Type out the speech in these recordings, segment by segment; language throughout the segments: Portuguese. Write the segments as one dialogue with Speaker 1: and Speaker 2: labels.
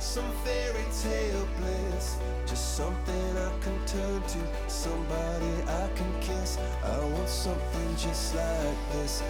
Speaker 1: some fairy tale bliss. Just something I can turn to, somebody I can kiss. I want something just like this.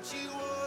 Speaker 1: that you.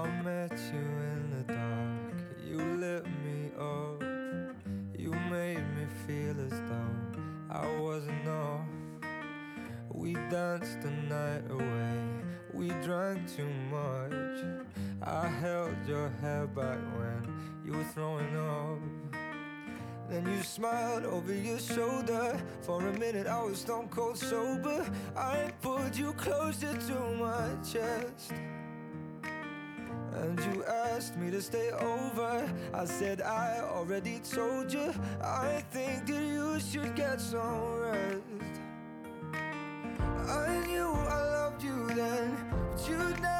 Speaker 1: I
Speaker 2: met you in the dark, you lit me up. You made me feel as though I wasn't off. We danced the night away, we drank too much. I held your hair back when you were throwing up. Then you smiled over your shoulder. For a minute, I was stone cold sober. I pulled you closer to my chest asked me to stay over. I said, I already told you. I think that you should get some rest. I knew I loved you then, but you never.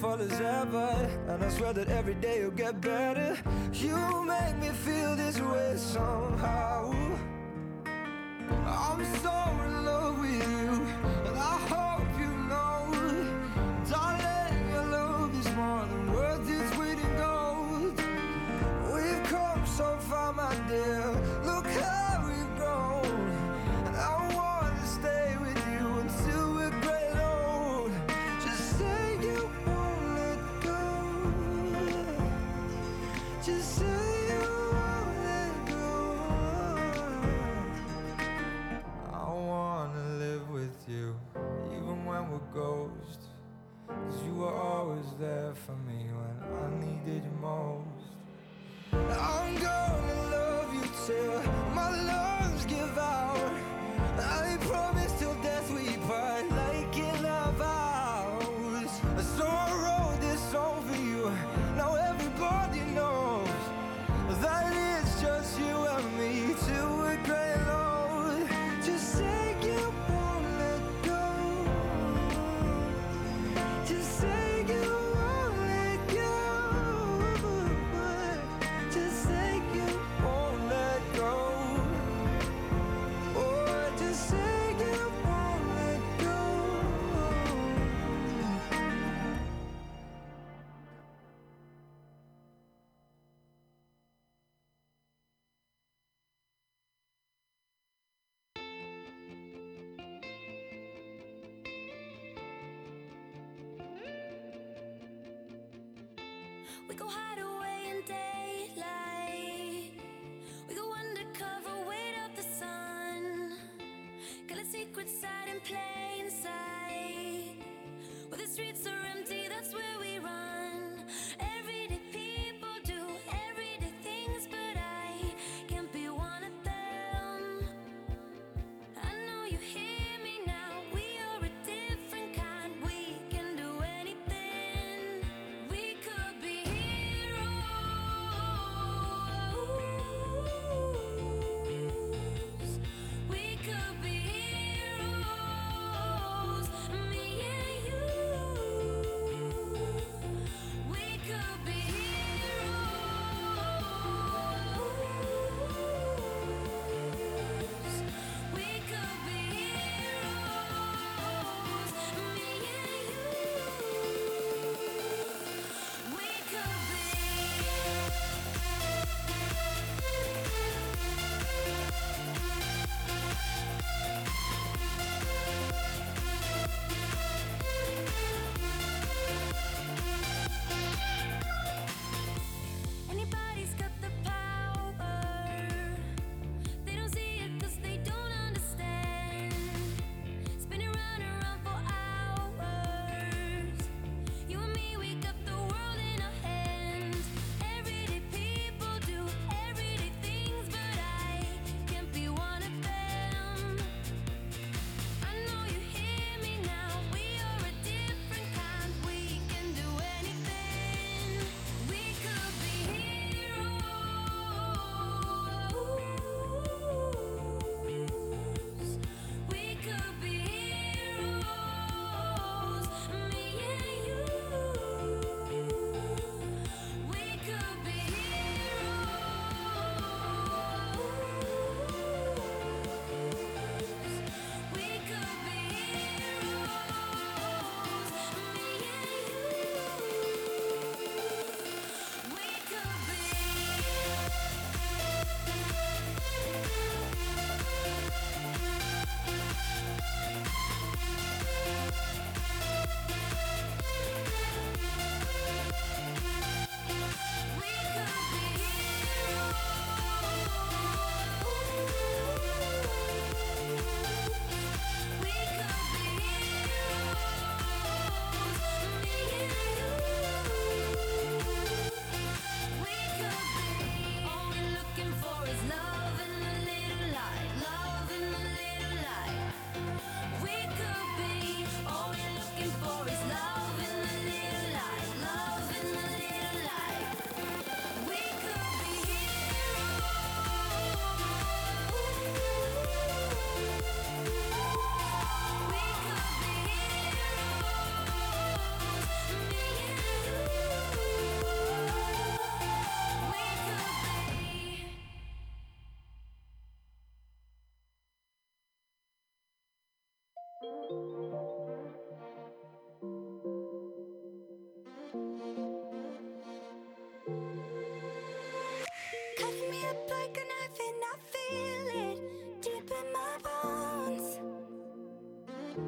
Speaker 2: beautiful as ever And I swear that every day you'll get better. You make me feel this way somehow. I'm sorry.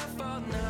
Speaker 2: fault now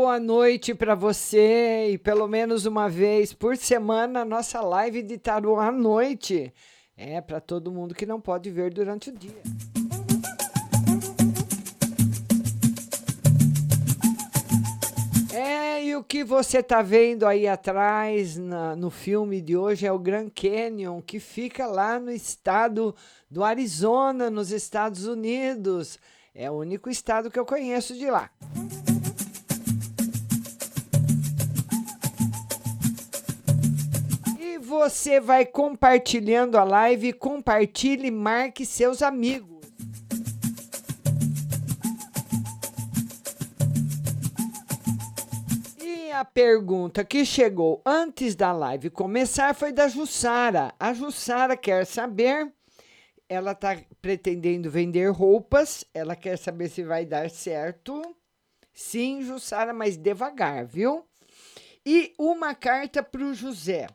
Speaker 3: Boa noite para você e pelo menos uma vez por semana nossa live de tarô à noite. É para todo mundo que não pode ver durante o dia. É, e o que você está vendo aí atrás na, no filme de hoje é o Grand Canyon, que fica lá no estado do Arizona, nos Estados Unidos. É o único estado que eu conheço de lá. E você vai compartilhando a live, compartilhe e marque seus amigos. E a pergunta que chegou antes da live começar foi da Jussara. A Jussara quer saber, ela está pretendendo vender roupas, ela quer saber se vai dar certo. Sim, Jussara, mas devagar, viu? E uma carta para o José.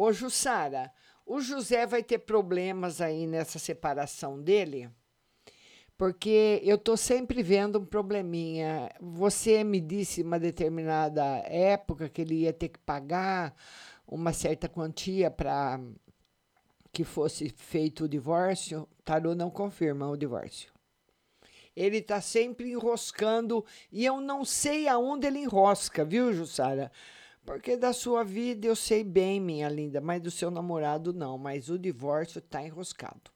Speaker 3: Ô, Jussara, o José vai ter problemas aí nessa separação dele? Porque eu tô sempre vendo um probleminha. Você me disse uma determinada época que ele ia ter que pagar uma certa quantia para que fosse feito o divórcio. Tarô não confirma o divórcio. Ele tá sempre enroscando e eu não sei aonde ele enrosca, viu, Jussara? Porque da sua vida eu sei bem, minha linda, mas do seu namorado não. Mas o divórcio tá enroscado.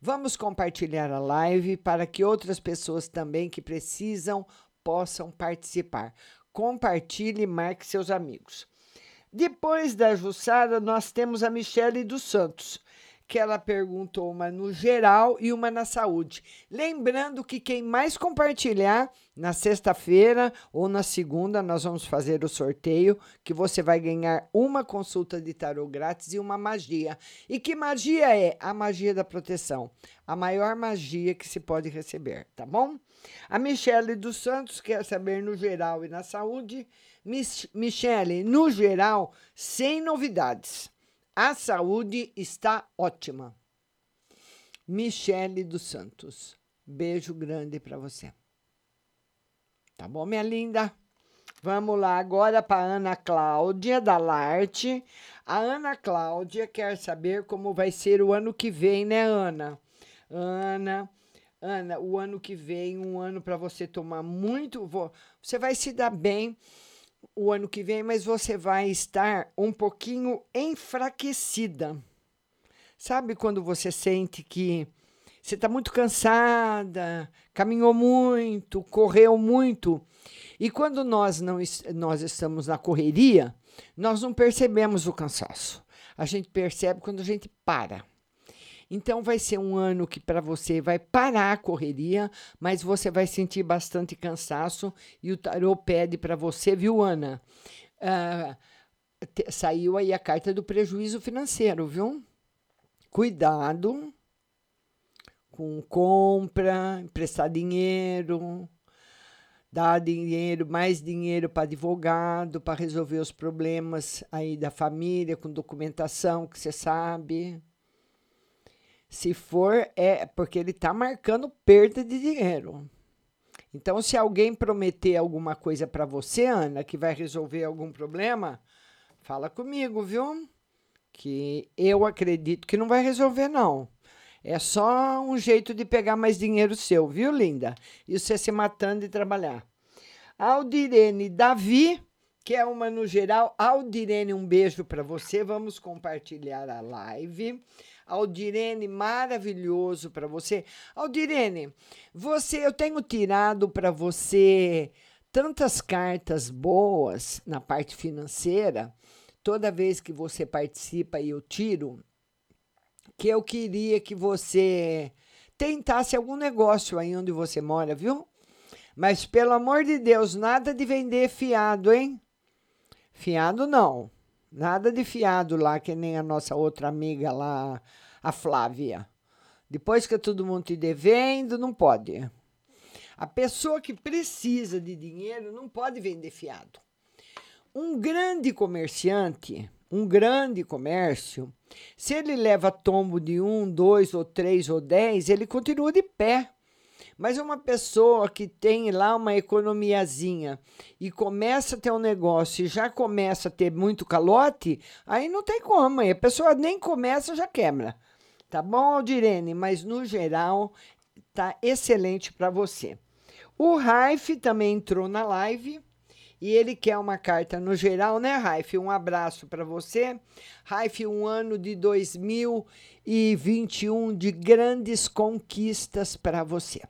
Speaker 3: Vamos compartilhar a live para que outras pessoas também que precisam possam participar. Compartilhe e marque seus amigos. Depois da Jussara, nós temos a Michele dos Santos, que ela perguntou uma no geral e uma na saúde. Lembrando que quem mais compartilhar na sexta-feira ou na segunda, nós vamos fazer o sorteio, que você vai ganhar uma consulta de tarô grátis e uma magia. E que magia é? A magia da proteção. A maior magia que se pode receber, tá bom? A Michele dos Santos quer saber no geral e na saúde. Mich Michele, no geral, sem novidades. A saúde está ótima. Michele dos Santos. Beijo grande para você. Tá bom, minha linda? Vamos lá agora para Ana Cláudia da Larte. A Ana Cláudia quer saber como vai ser o ano que vem, né, Ana? Ana, Ana, o ano que vem, um ano para você tomar muito, você vai se dar bem o ano que vem, mas você vai estar um pouquinho enfraquecida. Sabe quando você sente que você está muito cansada, caminhou muito, correu muito. E quando nós não nós estamos na correria, nós não percebemos o cansaço. A gente percebe quando a gente para. Então vai ser um ano que para você vai parar a correria, mas você vai sentir bastante cansaço e o tarô pede para você, viu, Ana? Te, saiu aí a carta do prejuízo financeiro, viu? Cuidado com compra, emprestar dinheiro, dar dinheiro, mais dinheiro para advogado, para resolver os problemas aí da família, com documentação que você sabe. Se for, é porque ele está marcando perda de dinheiro. Então, se alguém prometer alguma coisa para você, Ana, que vai resolver algum problema, fala comigo, viu? Que eu acredito que não vai resolver, não. É só um jeito de pegar mais dinheiro seu, viu, linda? E você se matando de trabalhar. Aldirene Davi, que é uma no geral. Aldirene, um beijo para você. Vamos compartilhar a live. Aldirene, maravilhoso para você. Aldirene, você, eu tenho tirado para você tantas cartas boas na parte financeira. Toda vez que você participa e eu tiro, que eu queria que você tentasse algum negócio aí onde você mora, viu? Mas pelo amor de Deus, nada de vender fiado, hein? Fiado não. Nada de fiado lá, que nem a nossa outra amiga lá, a Flávia. Depois que todo mundo te devendo, não pode. A pessoa que precisa de dinheiro não pode vender fiado. Um grande comerciante, um grande comércio, se ele leva tombo de um, dois ou três ou dez, ele continua de pé. Mas uma pessoa que tem lá uma economiazinha e começa a ter um negócio e já começa a ter muito calote, aí não tem como, aí a pessoa nem começa já quebra. Tá bom, Aldirene? Mas no geral tá excelente para você. O Raif também entrou na live e ele quer uma carta no geral, né, Raif? Um abraço para você. Raif, um ano de 2021 de grandes conquistas para você.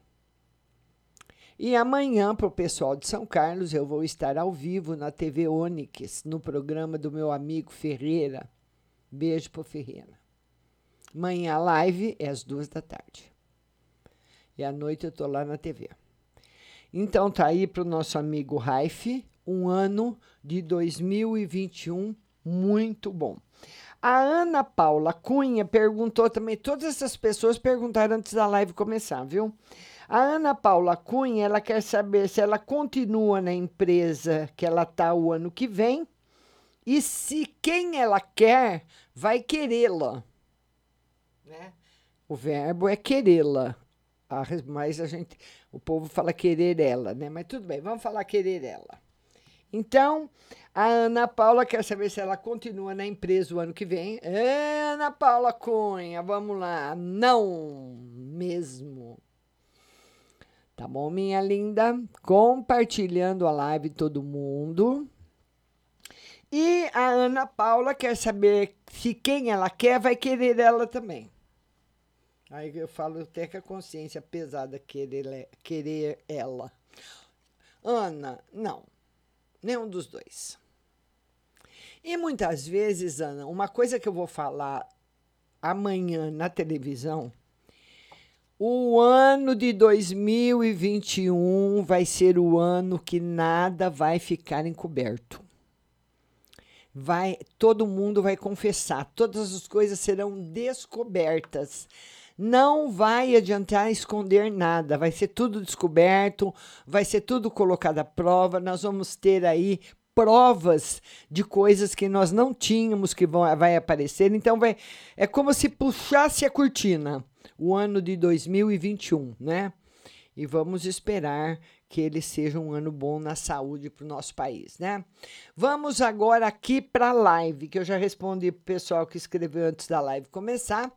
Speaker 3: E amanhã, para o pessoal de São Carlos, eu vou estar ao vivo na TV Onix, no programa do meu amigo Ferreira. Beijo pro Ferreira. Amanhã a live é às duas da tarde. E à noite eu tô lá na TV. Então tá aí para o nosso amigo Raif, um ano de 2021 muito bom. A Ana Paula Cunha perguntou também, todas essas pessoas perguntaram antes da live começar, viu? A Ana Paula Cunha, ela quer saber se ela continua na empresa que ela tá o ano que vem e se quem ela quer vai querê-la. Né? O verbo é querê-la. Mas a gente, o povo fala querer ela, né? Mas tudo bem, vamos falar querer ela. Então, a Ana Paula quer saber se ela continua na empresa o ano que vem. Ana Paula Cunha, vamos lá. Não mesmo. Tá bom, minha linda? Compartilhando a live todo mundo. E a Ana Paula quer saber se quem ela quer vai querer ela também. Aí eu falo até que a consciência pesada querer, querer ela. Ana, não. Nenhum dos dois. E muitas vezes, Ana, uma coisa que eu vou falar amanhã na televisão, o ano de 2021 vai ser o ano que nada vai ficar encoberto. Vai, todo mundo vai confessar, todas as coisas serão descobertas. Não vai adiantar esconder nada, vai ser tudo descoberto, vai ser tudo colocado à prova. Nós vamos ter aí provas de coisas que nós não tínhamos que vão vai aparecer. Então vai é como se puxasse a cortina o ano de 2021, né? E vamos esperar que ele seja um ano bom na saúde para o nosso país, né? Vamos agora aqui para a live, que eu já respondi para o pessoal que escreveu antes da live começar.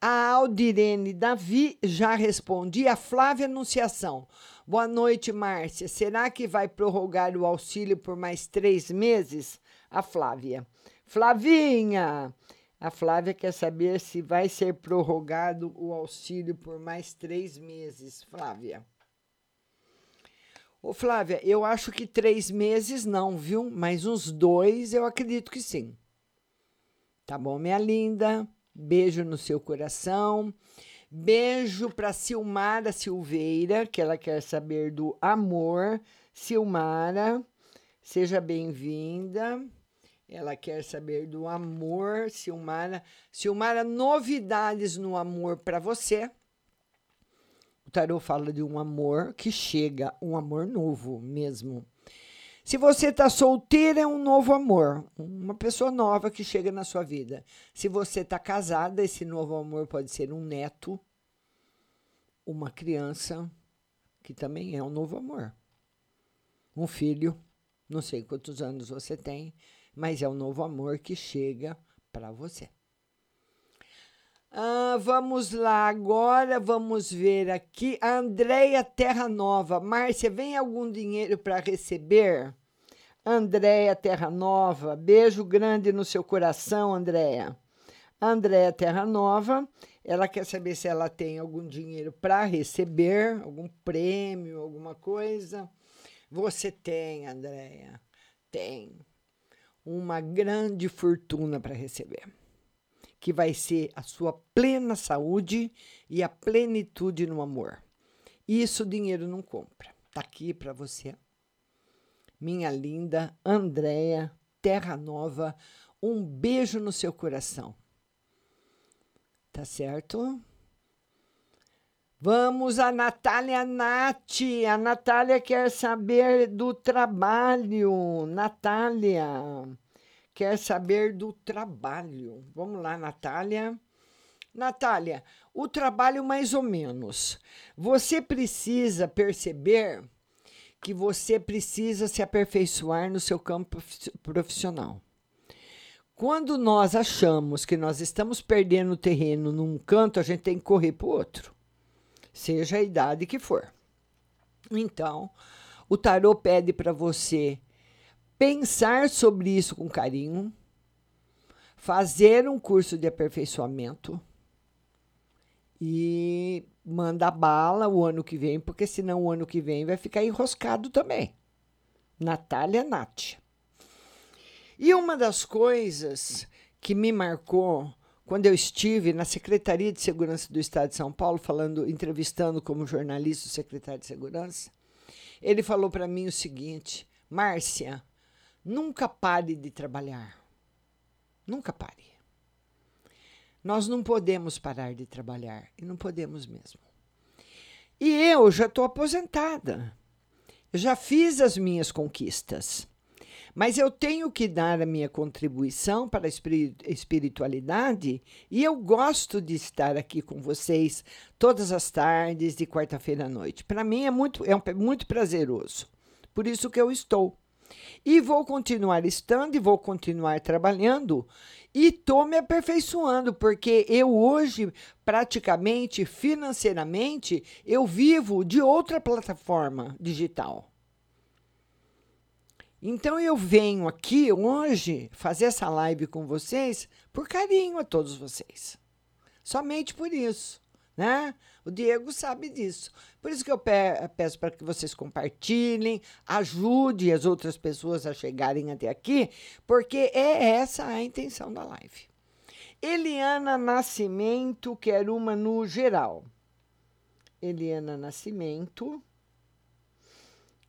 Speaker 3: A Aldirene Davi já respondi. A Flávia Anunciação. Boa noite, Márcia. Será que vai prorrogar o auxílio por mais três meses? A Flávia. Flavinha! A Flávia quer saber se vai ser prorrogado o auxílio por mais três meses. Flávia. Ô, Flávia, eu acho que três meses não, viu? Mas uns dois eu acredito que sim. Tá bom, minha linda? Beijo no seu coração. Beijo para Silmara Silveira, que ela quer saber do amor. Silmara, seja bem-vinda. Ela quer saber do amor, Silmara. Silmara, novidades no amor para você. O tarô fala de um amor que chega, um amor novo mesmo. Se você está solteira, é um novo amor, uma pessoa nova que chega na sua vida. Se você está casada, esse novo amor pode ser um neto, uma criança, que também é um novo amor. Um filho, não sei quantos anos você tem, mas é um novo amor que chega para você. Ah, vamos lá agora, vamos ver aqui. Andréia Terra Nova. Márcia, vem algum dinheiro para receber? Andréia Terra Nova, beijo grande no seu coração, Andréia. Andréia Terra Nova, ela quer saber se ela tem algum dinheiro para receber, algum prêmio, alguma coisa. Você tem, Andréia, tem uma grande fortuna para receber que vai ser a sua plena saúde e a plenitude no amor. Isso o dinheiro não compra. Tá aqui para você. Minha linda Andréia Terra Nova, um beijo no seu coração. Tá certo? Vamos a Natália Nath. A Natália quer saber do trabalho. Natália quer saber do trabalho. Vamos lá, Natália. Natália, o trabalho mais ou menos. Você precisa perceber que você precisa se aperfeiçoar no seu campo profissional. Quando nós achamos que nós estamos perdendo terreno num canto, a gente tem que correr para o outro, seja a idade que for. Então, o tarô pede para você pensar sobre isso com carinho, fazer um curso de aperfeiçoamento e manda bala o ano que vem, porque senão o ano que vem vai ficar enroscado também. Natália Nath. E uma das coisas que me marcou quando eu estive na Secretaria de Segurança do Estado de São Paulo, falando, entrevistando como jornalista o secretário de Segurança, ele falou para mim o seguinte: Márcia, nunca pare de trabalhar. Nunca pare. Nós não podemos parar de trabalhar e não podemos mesmo. E eu já estou aposentada. Eu já fiz as minhas conquistas. Mas eu tenho que dar a minha contribuição para a espiritualidade e eu gosto de estar aqui com vocês todas as tardes de quarta-feira à noite. Para mim é muito, é muito prazeroso. Por isso que eu estou. E vou continuar estando e vou continuar trabalhando e estou me aperfeiçoando, porque eu hoje, praticamente, financeiramente, eu vivo de outra plataforma digital. Então eu venho aqui hoje fazer essa live com vocês por carinho a todos vocês. Somente por isso, né? O Diego sabe disso. Por isso que eu peço para que vocês compartilhem, ajude as outras pessoas a chegarem até aqui, porque é essa a intenção da live. Eliana Nascimento quer uma no geral. Eliana Nascimento,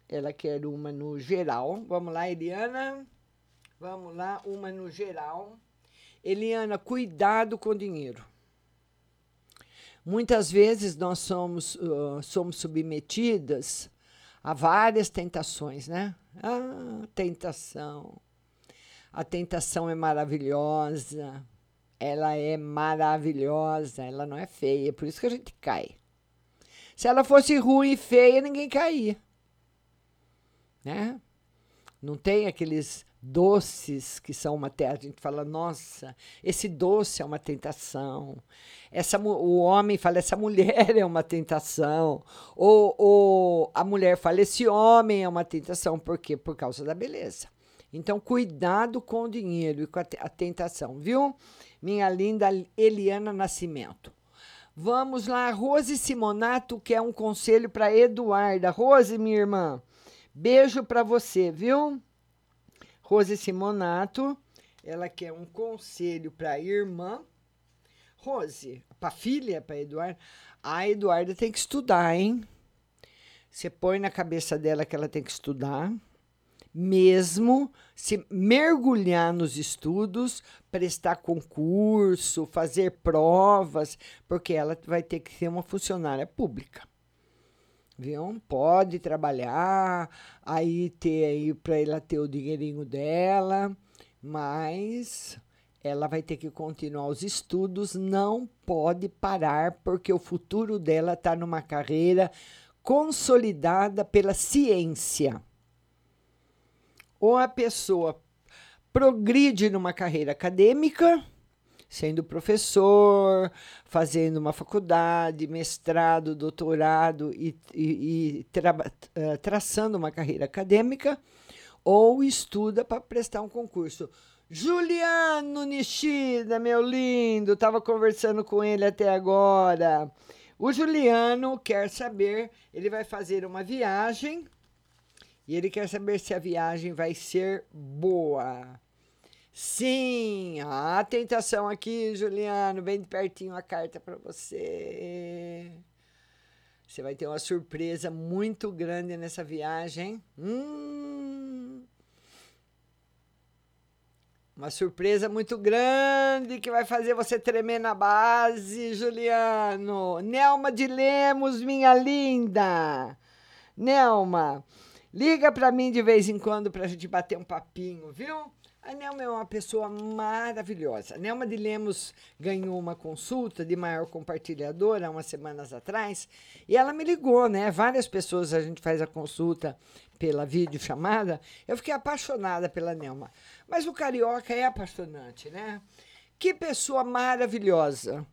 Speaker 3: ela quer uma no geral. Vamos lá, Eliana. Vamos lá, uma no geral. Eliana, cuidado com o dinheiro. Muitas vezes nós somos, uh, somos submetidas a várias tentações, né? Ah, tentação. A tentação é maravilhosa. Ela é maravilhosa, ela não é feia, por isso que a gente cai. Se ela fosse ruim e feia, ninguém caía. Né? Não tem aqueles doces que são uma a gente fala nossa esse doce é uma tentação. Essa o homem fala essa mulher é uma tentação. Ou, ou a mulher fala esse homem é uma tentação. Por quê? Por causa da beleza. Então cuidado com o dinheiro e com a, a tentação viu? Minha linda Eliana Nascimento. Vamos lá Rose Simonato que é um conselho para Eduarda. Rose minha irmã beijo para você viu Rose Simonato, ela quer um conselho para irmã. Rose, para filha, para Eduarda. A Eduarda tem que estudar, hein? Você põe na cabeça dela que ela tem que estudar, mesmo se mergulhar nos estudos, prestar concurso, fazer provas, porque ela vai ter que ser uma funcionária pública viu? Pode trabalhar, aí ter aí para ela ter o dinheirinho dela, mas ela vai ter que continuar os estudos, não pode parar, porque o futuro dela está numa carreira consolidada pela ciência. Ou a pessoa progride numa carreira acadêmica, sendo professor, fazendo uma faculdade, mestrado, doutorado e, e, e tra uh, traçando uma carreira acadêmica, ou estuda para prestar um concurso. Juliano Nishida, meu lindo, estava conversando com ele até agora. O Juliano quer saber, ele vai fazer uma viagem e ele quer saber se a viagem vai ser boa. Sim, a tentação aqui, Juliano, bem de pertinho a carta para você. Você vai ter uma surpresa muito grande nessa viagem. Hum, uma surpresa muito grande que vai fazer você tremer na base, Juliano. Nelma de Lemos, minha linda. Nelma, liga para mim de vez em quando para a gente bater um papinho, viu? A Nelma é uma pessoa maravilhosa. A Nelma de Lemos ganhou uma consulta de maior compartilhadora umas semanas atrás e ela me ligou, né? Várias pessoas a gente faz a consulta pela videochamada. Eu fiquei apaixonada pela Nelma. Mas o carioca é apaixonante, né? Que pessoa maravilhosa,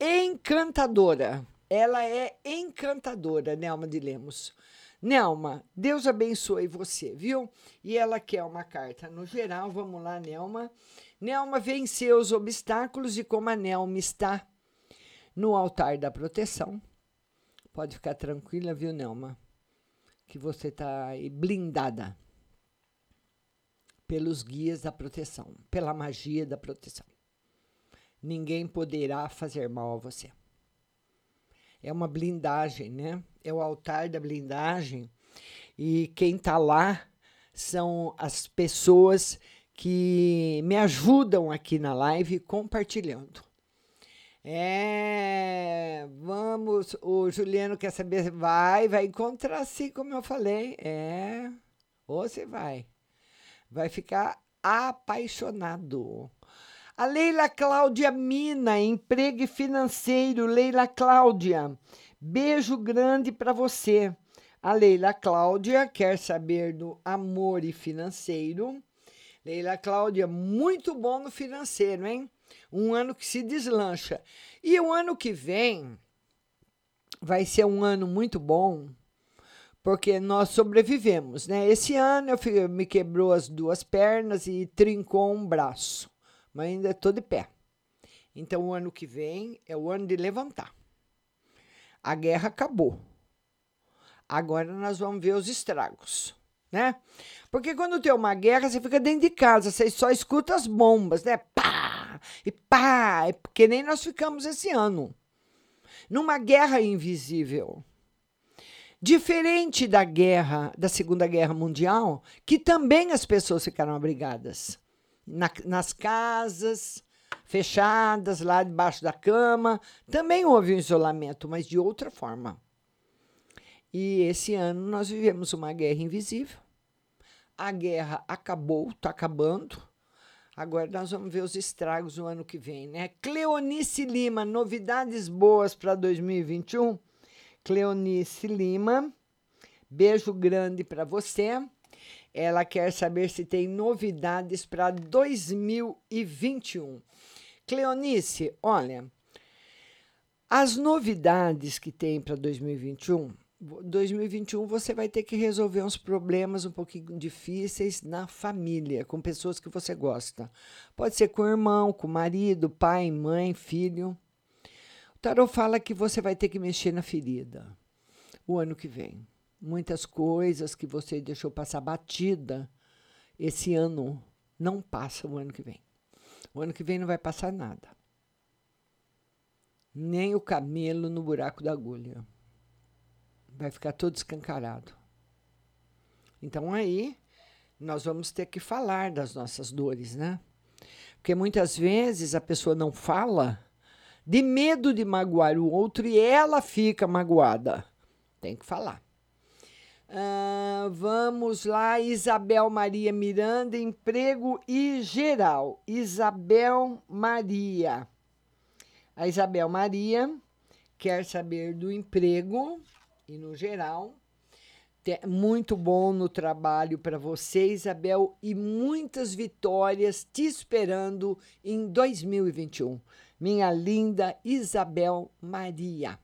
Speaker 3: encantadora. Ela é encantadora, Nelma de Lemos. Nelma, Deus abençoe você, viu? E ela quer uma carta no geral. Vamos lá, Nelma. Nelma venceu os obstáculos e como a Nelma está no altar da proteção, pode ficar tranquila, viu, Nelma? Que você está blindada pelos guias da proteção, pela magia da proteção. Ninguém poderá fazer mal a você é uma blindagem, né? É o altar da blindagem. E quem está lá são as pessoas que me ajudam aqui na live compartilhando. É, vamos, o Juliano quer saber, vai, vai encontrar sim, como eu falei. É, ou você vai. Vai ficar apaixonado. A Leila Cláudia Mina, emprego financeiro. Leila Cláudia, beijo grande para você. A Leila Cláudia quer saber do amor e financeiro. Leila Cláudia, muito bom no financeiro, hein? Um ano que se deslancha. E o ano que vem vai ser um ano muito bom, porque nós sobrevivemos, né? Esse ano eu me quebrou as duas pernas e trincou um braço mas ainda estou de pé. Então, o ano que vem é o ano de levantar. A guerra acabou. Agora nós vamos ver os estragos, né? Porque quando tem uma guerra, você fica dentro de casa, você só escuta as bombas, né? Pá! E pá! É porque nem nós ficamos esse ano. Numa guerra invisível. Diferente da guerra, da Segunda Guerra Mundial, que também as pessoas ficaram abrigadas na, nas casas fechadas, lá debaixo da cama. Também houve um isolamento, mas de outra forma. E esse ano nós vivemos uma guerra invisível. A guerra acabou, está acabando. Agora nós vamos ver os estragos no ano que vem, né? Cleonice Lima, novidades boas para 2021. Cleonice Lima, beijo grande para você. Ela quer saber se tem novidades para 2021. Cleonice, olha, as novidades que tem para 2021, 2021 você vai ter que resolver uns problemas um pouquinho difíceis na família, com pessoas que você gosta. Pode ser com irmão, com marido, pai, mãe, filho. O tarot fala que você vai ter que mexer na ferida o ano que vem muitas coisas que você deixou passar batida esse ano não passa o ano que vem. O ano que vem não vai passar nada. Nem o camelo no buraco da agulha. Vai ficar todo escancarado. Então aí nós vamos ter que falar das nossas dores, né? Porque muitas vezes a pessoa não fala de medo de magoar o outro e ela fica magoada. Tem que falar. Uh, vamos lá, Isabel Maria Miranda, emprego e geral. Isabel Maria. A Isabel Maria quer saber do emprego e no geral. Muito bom no trabalho para você, Isabel, e muitas vitórias te esperando em 2021. Minha linda Isabel Maria.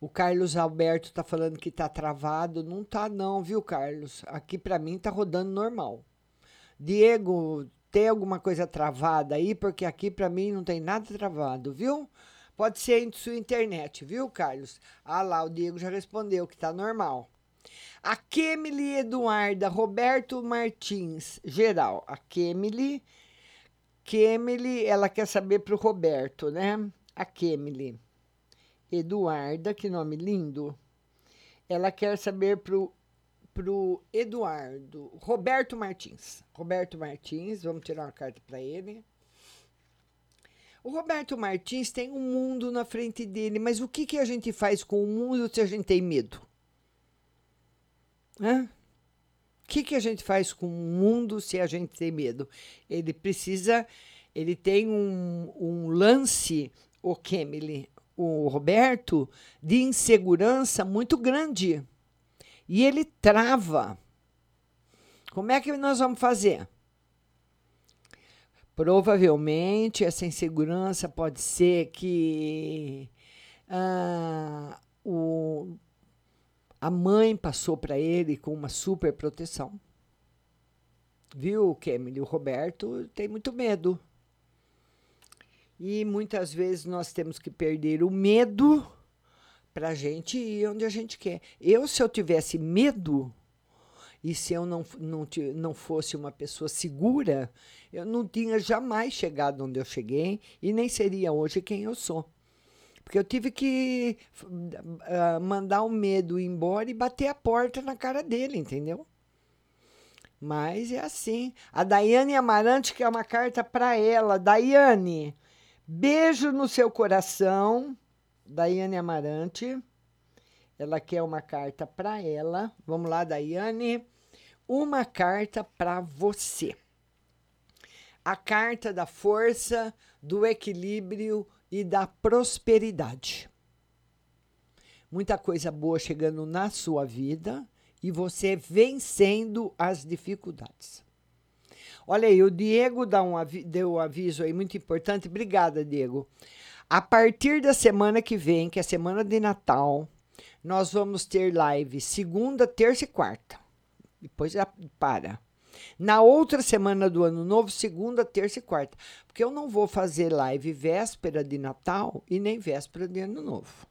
Speaker 3: O Carlos Alberto tá falando que tá travado. Não tá não, viu, Carlos? Aqui para mim tá rodando normal. Diego, tem alguma coisa travada aí? Porque aqui para mim não tem nada travado, viu? Pode ser em sua internet, viu, Carlos? Ah lá, o Diego já respondeu que tá normal. A Kemily Eduarda, Roberto Martins, geral. A Kemily, Kemily, ela quer saber pro Roberto, né? A Kemily. Eduarda, que nome lindo. Ela quer saber pro pro Eduardo, Roberto Martins. Roberto Martins, vamos tirar uma carta para ele. O Roberto Martins tem um mundo na frente dele, mas o que, que a gente faz com o mundo se a gente tem medo? Hã? O que, que a gente faz com o mundo se a gente tem medo? Ele precisa, ele tem um, um lance, o Kemily, o Roberto, de insegurança muito grande. E ele trava. Como é que nós vamos fazer? Provavelmente essa insegurança pode ser que ah, o, a mãe passou para ele com uma super proteção. Viu, Kemily? O Roberto tem muito medo. E muitas vezes nós temos que perder o medo para a gente ir onde a gente quer. Eu, se eu tivesse medo, e se eu não, não, não fosse uma pessoa segura, eu não tinha jamais chegado onde eu cheguei e nem seria hoje quem eu sou. Porque eu tive que uh, mandar o medo embora e bater a porta na cara dele, entendeu? Mas é assim. A Daiane Amarante quer uma carta para ela. Daiane, beijo no seu coração. Daiane Amarante. Ela quer uma carta para ela. Vamos lá, Daiane uma carta para você. A carta da força, do equilíbrio e da prosperidade. Muita coisa boa chegando na sua vida e você vencendo as dificuldades. Olha aí, o Diego dá um deu um aviso aí muito importante. Obrigada, Diego. A partir da semana que vem, que é a semana de Natal, nós vamos ter live segunda, terça e quarta depois para. Na outra semana do ano novo, segunda, terça e quarta. Porque eu não vou fazer live véspera de Natal e nem véspera de ano novo.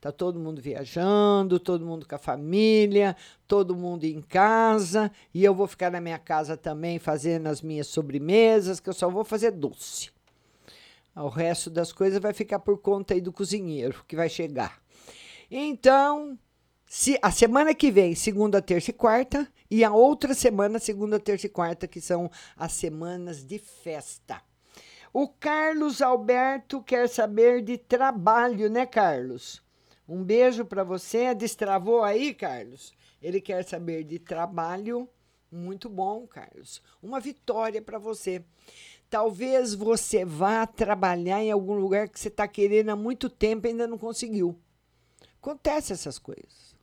Speaker 3: Tá todo mundo viajando, todo mundo com a família, todo mundo em casa, e eu vou ficar na minha casa também fazendo as minhas sobremesas, que eu só vou fazer doce. O resto das coisas vai ficar por conta aí do cozinheiro que vai chegar. Então, se, a semana que vem, segunda, terça e quarta, e a outra semana, segunda, terça e quarta, que são as semanas de festa. O Carlos Alberto quer saber de trabalho, né, Carlos? Um beijo para você. Destravou aí, Carlos? Ele quer saber de trabalho. Muito bom, Carlos. Uma vitória para você. Talvez você vá trabalhar em algum lugar que você está querendo há muito tempo e ainda não conseguiu. Acontece essas coisas.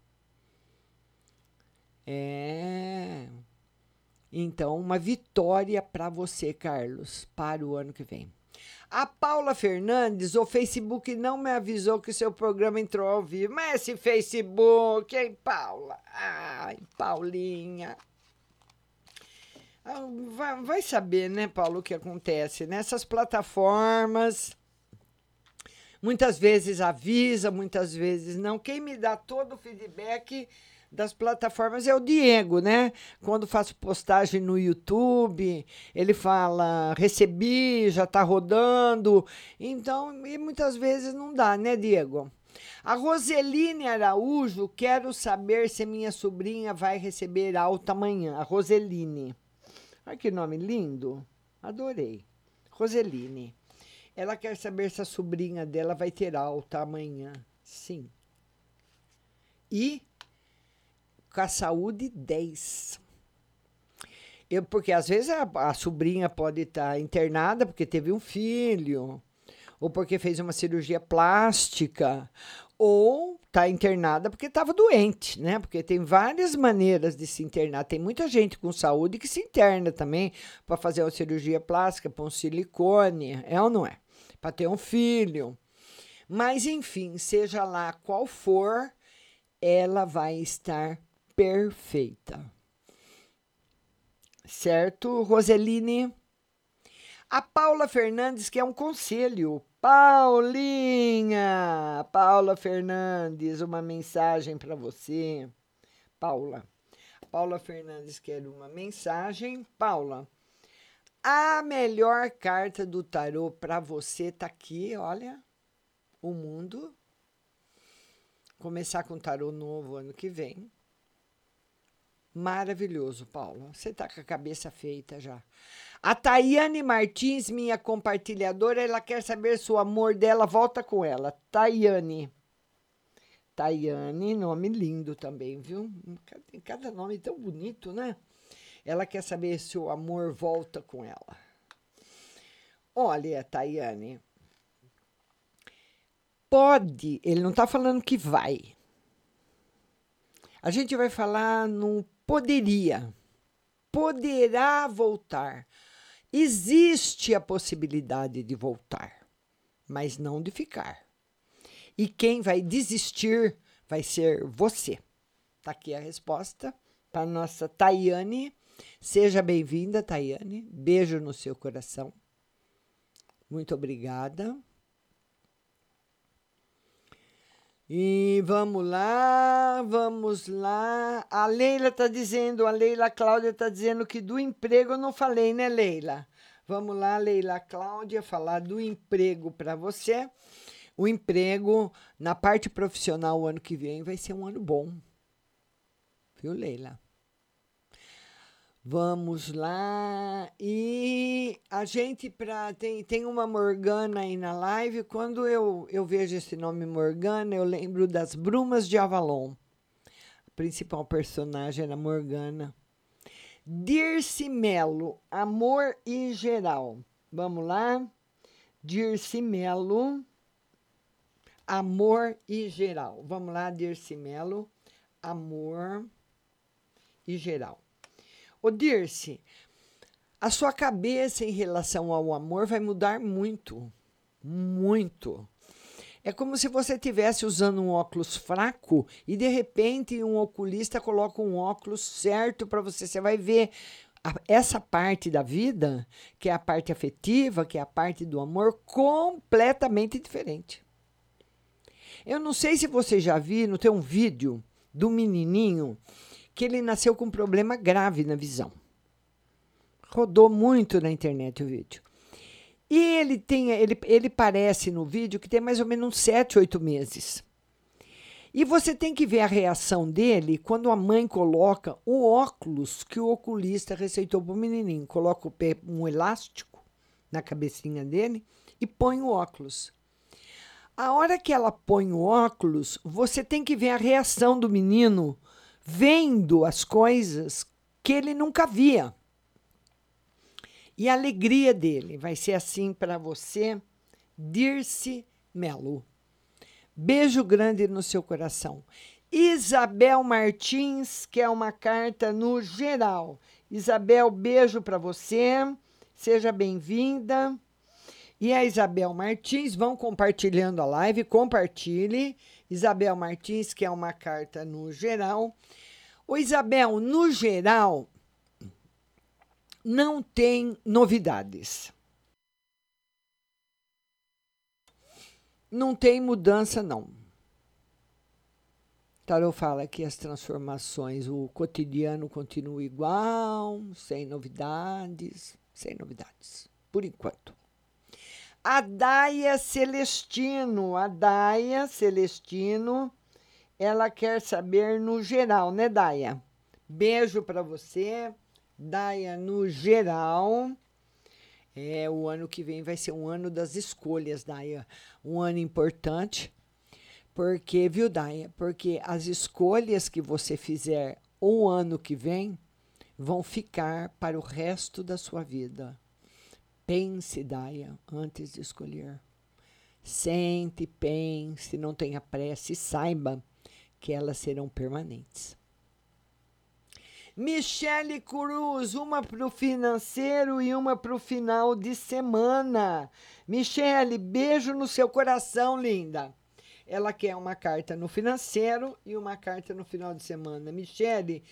Speaker 3: É. Então, uma vitória para você, Carlos, para o ano que vem. A Paula Fernandes, o Facebook não me avisou que seu programa entrou ao vivo. Mas esse Facebook, hein, Paula? Ai, Paulinha. Ah, vai, vai saber, né, Paulo, o que acontece nessas plataformas. Muitas vezes avisa, muitas vezes não. Quem me dá todo o feedback das plataformas é o Diego, né? Quando faço postagem no YouTube, ele fala: recebi, já está rodando. Então, e muitas vezes não dá, né, Diego? A Roseline Araújo, quero saber se minha sobrinha vai receber alta amanhã. A Roseline. Olha que nome lindo. Adorei. Roseline. Ela quer saber se a sobrinha dela vai ter alta amanhã. Sim. E com a saúde 10. Eu, porque às vezes a, a sobrinha pode estar tá internada porque teve um filho, ou porque fez uma cirurgia plástica, ou está internada porque estava doente, né? Porque tem várias maneiras de se internar. Tem muita gente com saúde que se interna também para fazer uma cirurgia plástica, para um silicone, é ou não é? Para ter um filho. Mas, enfim, seja lá qual for, ela vai estar perfeita. Certo, Roseline? A Paula Fernandes quer um conselho. Paulinha! Paula Fernandes, uma mensagem para você. Paula. Paula Fernandes quer uma mensagem. Paula, a melhor carta do tarô para você tá aqui, olha. O mundo. Começar com tarô novo ano que vem. Maravilhoso, Paulo. Você está com a cabeça feita já. A Tayane Martins, minha compartilhadora, ela quer saber se o amor dela volta com ela. Tayane. Tayane, nome lindo também, viu? Tem cada nome tão bonito, né? Ela quer saber se o amor volta com ela. Olha, Tayane, pode, ele não está falando que vai. A gente vai falar no poderia. Poderá voltar. Existe a possibilidade de voltar, mas não de ficar. E quem vai desistir vai ser você. Tá aqui a resposta para nossa Tayane. Seja bem-vinda, Tayane. Beijo no seu coração. Muito obrigada. E vamos lá, vamos lá. A Leila está dizendo, a Leila Cláudia está dizendo que do emprego eu não falei, né, Leila? Vamos lá, Leila Cláudia, falar do emprego para você. O emprego na parte profissional o ano que vem vai ser um ano bom. Viu, Leila? Vamos lá. E a gente pra, tem, tem uma Morgana aí na live. Quando eu, eu vejo esse nome Morgana, eu lembro das Brumas de Avalon. A principal personagem era Morgana. Dirce Melo, Amor e Geral. Vamos lá. Dirce Melo, Amor e Geral. Vamos lá, Dirce Melo, Amor e Geral. Ô Dirce, a sua cabeça em relação ao amor vai mudar muito. Muito. É como se você estivesse usando um óculos fraco e de repente um oculista coloca um óculos certo para você. Você vai ver essa parte da vida, que é a parte afetiva, que é a parte do amor, completamente diferente. Eu não sei se você já viu, tem um vídeo do menininho que ele nasceu com um problema grave na visão. Rodou muito na internet o vídeo. E ele tem, ele, ele parece no vídeo que tem mais ou menos uns 7, 8 meses. E você tem que ver a reação dele quando a mãe coloca o óculos que o oculista receitou para o menininho. Coloca um elástico na cabecinha dele e põe o óculos. A hora que ela põe o óculos, você tem que ver a reação do menino vendo as coisas que ele nunca via. E a alegria dele vai ser assim para você, Dirce Melo. Beijo grande no seu coração. Isabel Martins, que é uma carta no geral. Isabel, beijo para você. Seja bem-vinda. E a Isabel Martins, vão compartilhando a live, compartilhe. Isabel Martins, que é uma carta no geral. O Isabel, no geral, não tem novidades. Não tem mudança, não. Tarot fala que as transformações, o cotidiano continua igual, sem novidades, sem novidades, por enquanto. A Daia Celestino, a Daia Celestino, ela quer saber no geral, né, Daia? Beijo para você, Daia, no geral. É, o ano que vem vai ser um ano das escolhas, Daia. Um ano importante. Porque, viu, Daia? Porque as escolhas que você fizer o ano que vem vão ficar para o resto da sua vida. Pense, Daia, antes de escolher. Sente, pense, não tenha pressa e saiba que elas serão permanentes. Michele Cruz, uma para o financeiro e uma para o final de semana. Michele, beijo no seu coração, linda. Ela quer uma carta no financeiro e uma carta no final de semana. Michele,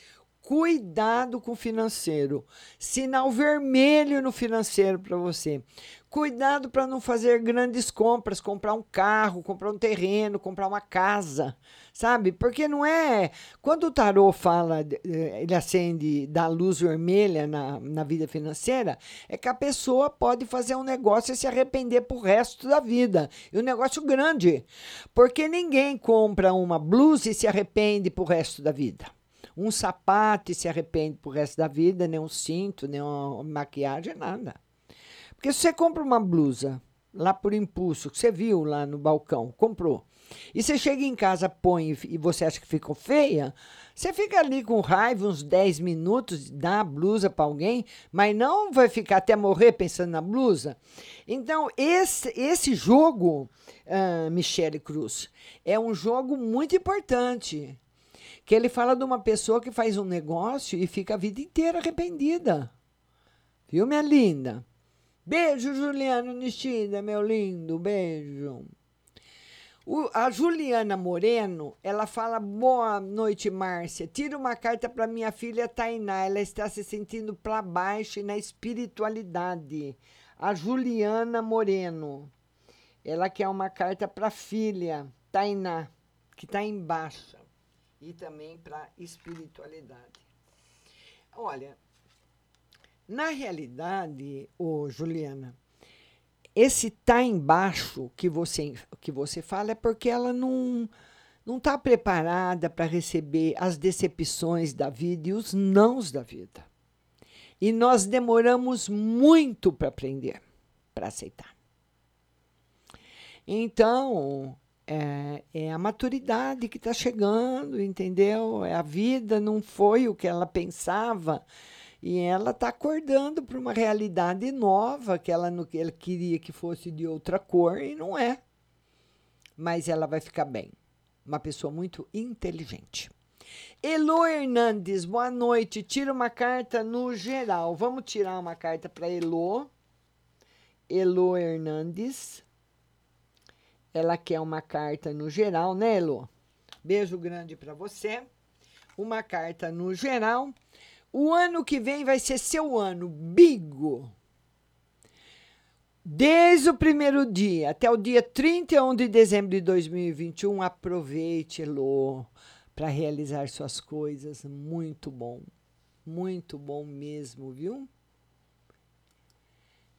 Speaker 3: Cuidado com o financeiro. Sinal vermelho no financeiro para você. Cuidado para não fazer grandes compras, comprar um carro, comprar um terreno, comprar uma casa, sabe? Porque não é. Quando o tarô fala, eh, ele acende da luz vermelha na, na vida financeira, é que a pessoa pode fazer um negócio e se arrepender pro resto da vida. E um negócio grande. Porque ninguém compra uma blusa e se arrepende pro resto da vida um sapato e se arrepende pro resto da vida, nem um cinto, nem uma maquiagem, nada. Porque se você compra uma blusa lá por impulso, que você viu lá no balcão, comprou, E você chega em casa, põe e você acha que ficou feia, você fica ali com raiva uns 10 minutos, dá a blusa para alguém, mas não vai ficar até morrer pensando na blusa. Então, esse, esse jogo, uh, Michele Cruz, é um jogo muito importante. Que ele fala de uma pessoa que faz um negócio e fica a vida inteira arrependida. Viu, minha linda? Beijo, Juliano Nistida, meu lindo, beijo. O, a Juliana Moreno, ela fala: Boa noite, Márcia. Tira uma carta para minha filha Tainá. Ela está se sentindo para baixo e na espiritualidade. A Juliana Moreno. Ela quer uma carta para a filha Tainá, que está em baixa. E também para espiritualidade. Olha, na realidade, ô Juliana, esse tá embaixo que você que você fala é porque ela não não está preparada para receber as decepções da vida e os nãos da vida. E nós demoramos muito para aprender, para aceitar. Então, é, é, a maturidade que está chegando, entendeu? É a vida não foi o que ela pensava e ela está acordando para uma realidade nova que ela, não, ela queria que fosse de outra cor e não é. Mas ela vai ficar bem. Uma pessoa muito inteligente. Elo Hernandes, boa noite. Tira uma carta no geral. Vamos tirar uma carta para Elo. Elo Hernandes. Ela quer uma carta no geral, né, Elo? Beijo grande para você. Uma carta no geral o ano que vem vai ser seu ano, bigo. Desde o primeiro dia até o dia 31 de dezembro de 2021, aproveite, Elô, para realizar suas coisas. Muito bom. Muito bom mesmo, viu?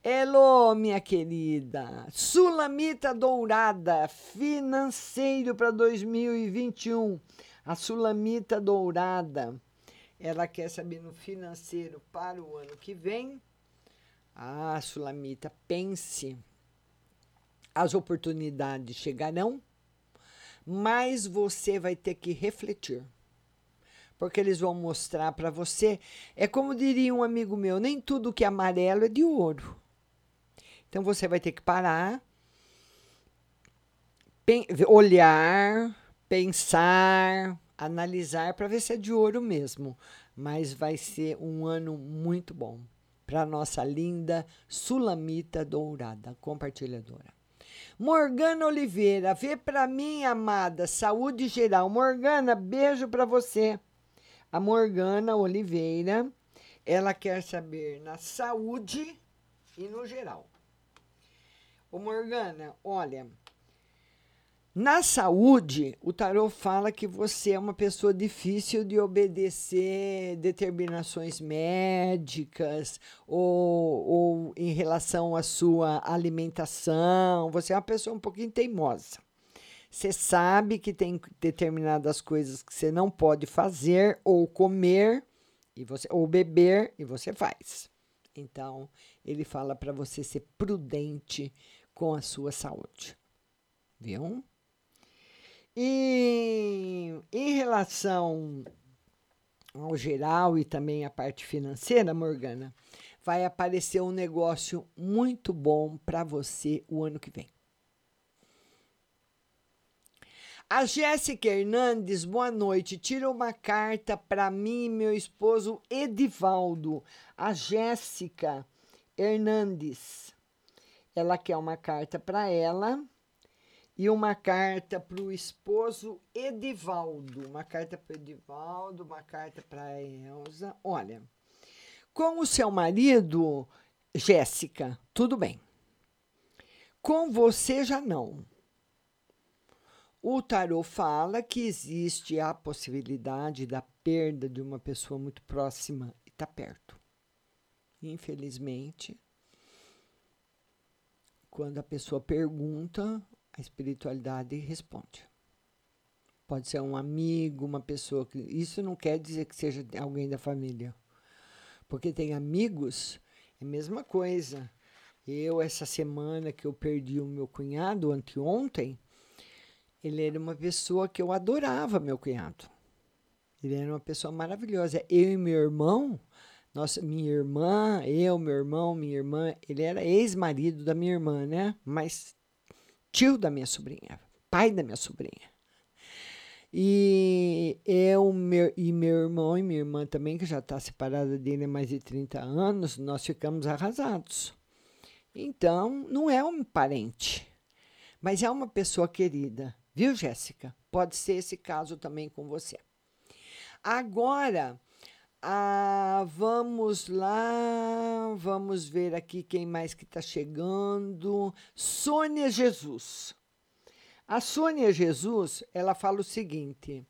Speaker 3: Elô, minha querida. Sulamita Dourada, financeiro para 2021. A Sulamita Dourada ela quer saber no financeiro para o ano que vem. Ah, Sulamita, pense. As oportunidades chegarão, mas você vai ter que refletir. Porque eles vão mostrar para você. É como diria um amigo meu: nem tudo que é amarelo é de ouro. Então você vai ter que parar, olhar, pensar, analisar para ver se é de ouro mesmo. Mas vai ser um ano muito bom para nossa linda Sulamita Dourada, compartilhadora. Morgana Oliveira, vê para mim, amada, saúde geral. Morgana, beijo para você. A Morgana Oliveira, ela quer saber na saúde e no geral. Ô Morgana, olha, na saúde, o tarot fala que você é uma pessoa difícil de obedecer determinações médicas ou, ou em relação à sua alimentação. Você é uma pessoa um pouquinho teimosa. Você sabe que tem determinadas coisas que você não pode fazer ou comer e você ou beber e você faz. Então, ele fala para você ser prudente com a sua saúde. Viu? E em relação ao geral e também à parte financeira, Morgana, vai aparecer um negócio muito bom para você o ano que vem. A Jéssica Hernandes, boa noite. Tira uma carta para mim e meu esposo Edivaldo. A Jéssica Hernandes. Ela quer uma carta para ela e uma carta para o esposo Edivaldo. Uma carta para Edivaldo, uma carta para Elsa. Olha, com o seu marido, Jéssica, tudo bem. Com você já não. O tarô fala que existe a possibilidade da perda de uma pessoa muito próxima e está perto. Infelizmente, quando a pessoa pergunta, a espiritualidade responde. Pode ser um amigo, uma pessoa que. Isso não quer dizer que seja alguém da família. Porque tem amigos, é a mesma coisa. Eu, essa semana que eu perdi o meu cunhado, anteontem, ele era uma pessoa que eu adorava, meu cunhado. Ele era uma pessoa maravilhosa. Eu e meu irmão, nossa, minha irmã, eu, meu irmão, minha irmã, ele era ex-marido da minha irmã, né? Mas tio da minha sobrinha, pai da minha sobrinha. E eu meu, e meu irmão e minha irmã também, que já está separada dele há mais de 30 anos, nós ficamos arrasados. Então, não é um parente, mas é uma pessoa querida, viu, Jéssica? Pode ser esse caso também com você. Agora, ah, vamos lá, vamos ver aqui quem mais que está chegando. Sônia Jesus. A Sônia Jesus, ela fala o seguinte: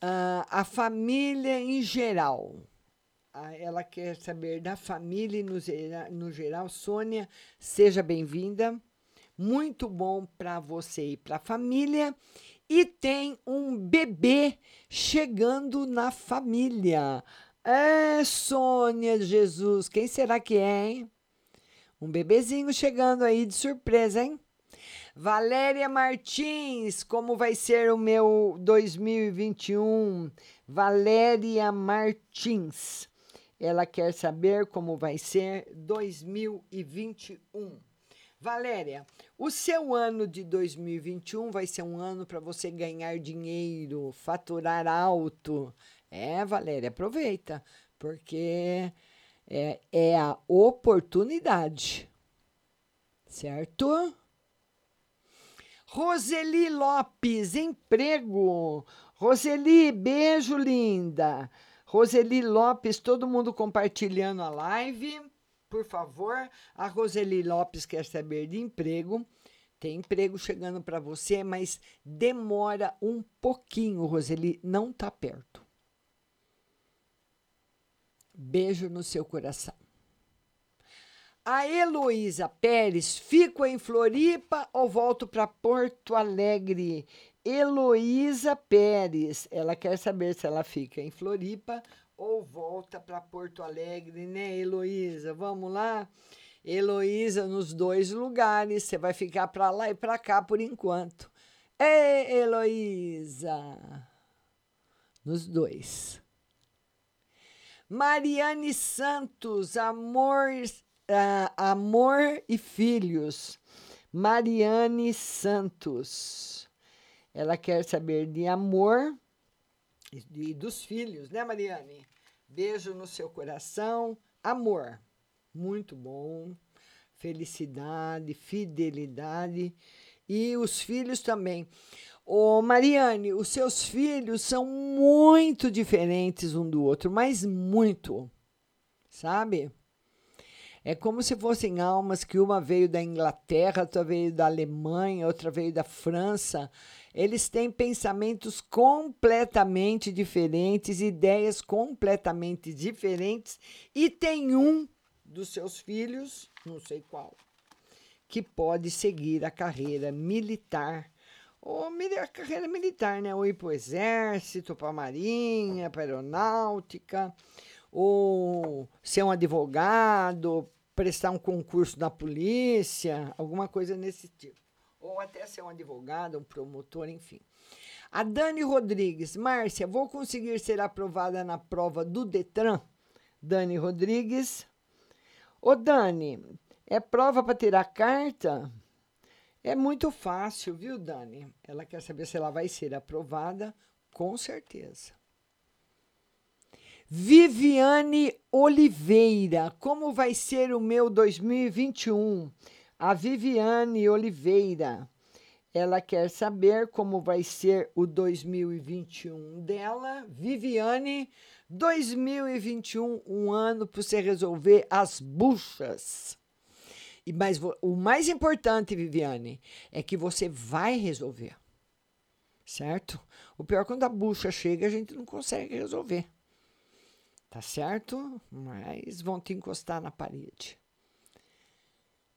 Speaker 3: ah, a família em geral. Ah, ela quer saber da família no, no geral. Sônia, seja bem-vinda. Muito bom para você e para a família e tem um bebê chegando na família. É, Sônia Jesus, quem será que é, hein? Um bebezinho chegando aí de surpresa, hein? Valéria Martins, como vai ser o meu 2021? Valéria Martins. Ela quer saber como vai ser 2021. Valéria, o seu ano de 2021 vai ser um ano para você ganhar dinheiro, faturar alto. É, Valéria, aproveita, porque é, é a oportunidade. Certo? Roseli Lopes, emprego. Roseli, beijo linda. Roseli Lopes, todo mundo compartilhando a live por favor. A Roseli Lopes quer saber de emprego. Tem emprego chegando para você, mas demora um pouquinho, Roseli, não está perto. Beijo no seu coração. A Heloísa Pérez, fico em Floripa ou volto para Porto Alegre? Heloísa Pérez, ela quer saber se ela fica em Floripa ou volta para Porto Alegre, né, Heloísa? Vamos lá? Heloísa, nos dois lugares, você vai ficar para lá e para cá por enquanto. Ei, Heloísa! Nos dois. Mariane Santos, amor, uh, amor e filhos. Mariane Santos. Ela quer saber de amor e dos filhos, né, Mariane? Beijo no seu coração. Amor. Muito bom. Felicidade, fidelidade. E os filhos também. Ô, Mariane, os seus filhos são muito diferentes um do outro, mas muito. Sabe? É como se fossem almas que uma veio da Inglaterra, outra veio da Alemanha, outra veio da França. Eles têm pensamentos completamente diferentes, ideias completamente diferentes, e tem um dos seus filhos, não sei qual, que pode seguir a carreira militar ou a carreira militar, né? Ou ir para o exército, para a marinha, para a aeronáutica, ou ser um advogado, prestar um concurso na polícia, alguma coisa nesse tipo ou até ser um advogado, um promotor, enfim. A Dani Rodrigues, Márcia, vou conseguir ser aprovada na prova do Detran? Dani Rodrigues. Ô Dani, é prova para tirar carta? É muito fácil, viu, Dani? Ela quer saber se ela vai ser aprovada, com certeza. Viviane Oliveira, como vai ser o meu 2021? A Viviane Oliveira, ela quer saber como vai ser o 2021 dela. Viviane, 2021, um ano para você resolver as buchas. E mas o mais importante, Viviane, é que você vai resolver. Certo? O pior é quando a bucha chega, a gente não consegue resolver. Tá certo? Mas vão te encostar na parede.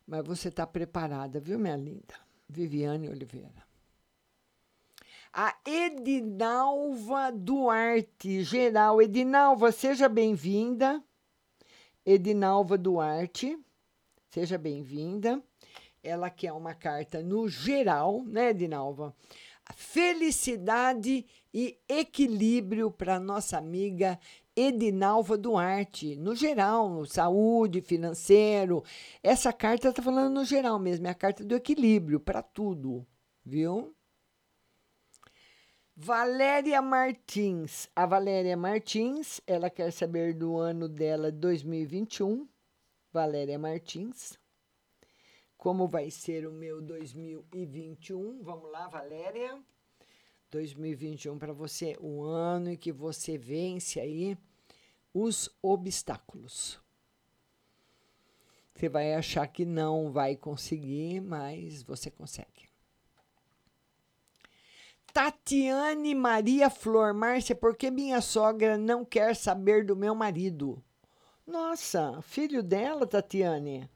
Speaker 3: Mas você está preparada, viu, minha linda? Viviane Oliveira. A Edinalva Duarte, geral. Edinalva, seja bem-vinda. Edinalva Duarte, seja bem-vinda. ela quer uma carta no geral, né, Dinalva? Felicidade e equilíbrio para nossa amiga Edinalva Duarte, no geral, saúde, financeiro. Essa carta está falando no geral mesmo, é a carta do equilíbrio para tudo, viu? Valéria Martins. A Valéria Martins, ela quer saber do ano dela 2021. Valéria Martins. Como vai ser o meu 2021? Vamos lá, Valéria. 2021 para você, o ano em que você vence aí os obstáculos. Você vai achar que não vai conseguir, mas você consegue. Tatiane Maria Flor, Márcia, por que minha sogra não quer saber do meu marido? Nossa, filho dela, Tatiane.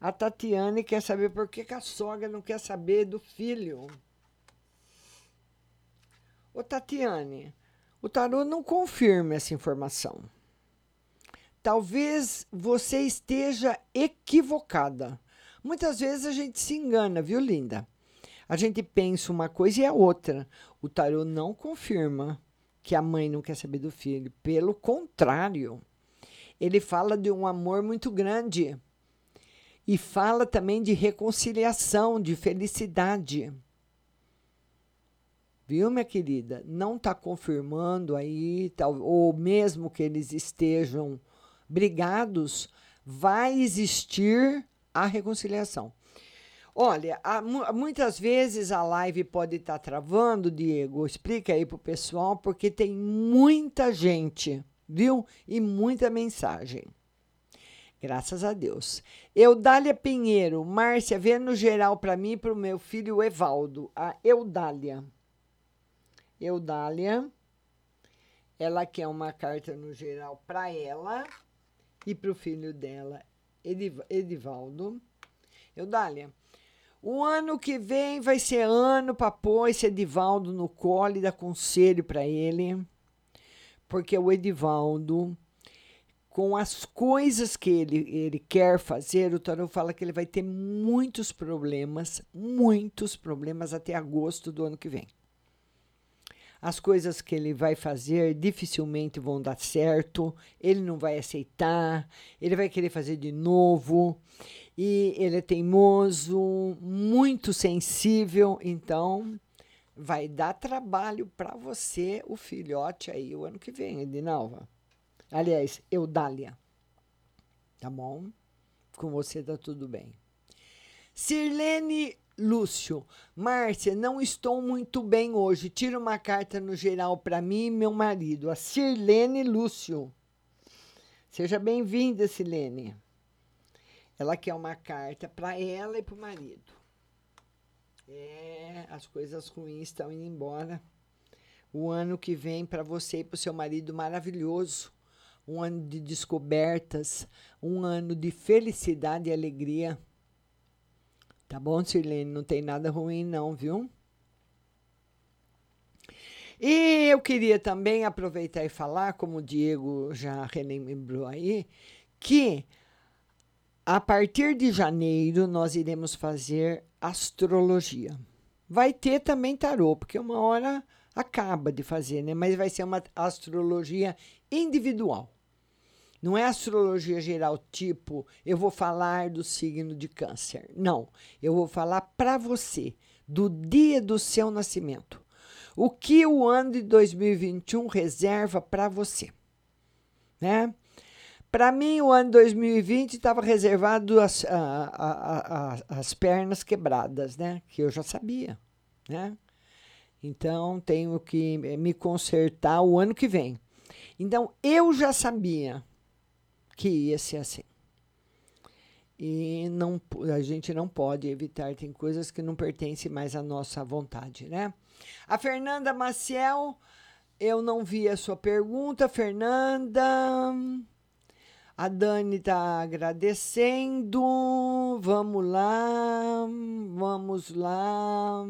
Speaker 3: A Tatiane quer saber por que, que a sogra não quer saber do filho. Ô, Tatiane, o tarô não confirma essa informação. Talvez você esteja equivocada. Muitas vezes a gente se engana, viu, linda? A gente pensa uma coisa e é outra. O tarô não confirma que a mãe não quer saber do filho. Pelo contrário, ele fala de um amor muito grande e fala também de reconciliação, de felicidade. Viu, minha querida? Não está confirmando aí, tal, ou mesmo que eles estejam brigados, vai existir a reconciliação. Olha, há, muitas vezes a live pode estar tá travando, Diego. Explica aí pro pessoal, porque tem muita gente, viu? E muita mensagem. Graças a Deus. Eudália Pinheiro, Márcia, vê no geral para mim e para o meu filho Evaldo. A Eudália. Eudália. Ela quer uma carta no geral para ela e para o filho dela, Ediv Edivaldo. Eudália, o ano que vem vai ser ano para pôr esse Edivaldo no colo e dar conselho para ele. Porque o Edivaldo, com as coisas que ele, ele quer fazer, o Tarô fala que ele vai ter muitos problemas, muitos problemas até agosto do ano que vem. As coisas que ele vai fazer dificilmente vão dar certo, ele não vai aceitar, ele vai querer fazer de novo e ele é teimoso, muito sensível, então vai dar trabalho para você, o filhote aí, o ano que vem, Edinalva. Aliás, Eudália. Tá bom? Com você tá tudo bem. Sirlene Lúcio, Márcia, não estou muito bem hoje. Tira uma carta no geral para mim e meu marido, a Sirlene Lúcio. Seja bem-vinda, Sirlene. Ela quer uma carta para ela e para o marido. É, as coisas ruins estão indo embora. O ano que vem para você e para o seu marido maravilhoso. Um ano de descobertas, um ano de felicidade e alegria. Tá bom, Sirlene? Não tem nada ruim, não, viu? E eu queria também aproveitar e falar, como o Diego já relembrou aí, que a partir de janeiro, nós iremos fazer astrologia. Vai ter também tarô, porque uma hora acaba de fazer, né? Mas vai ser uma astrologia individual. Não é astrologia geral, tipo, eu vou falar do signo de Câncer. Não, eu vou falar para você, do dia do seu nascimento. O que o ano de 2021 reserva para você, né? Para mim, o ano 2020 estava reservado às, as pernas quebradas, né? Que eu já sabia, né? Então, tenho que me consertar o ano que vem. Então, eu já sabia que ia ser assim. E não, a gente não pode evitar, tem coisas que não pertencem mais à nossa vontade, né? A Fernanda Maciel, eu não vi a sua pergunta, Fernanda. A Dani está agradecendo. Vamos lá, vamos lá.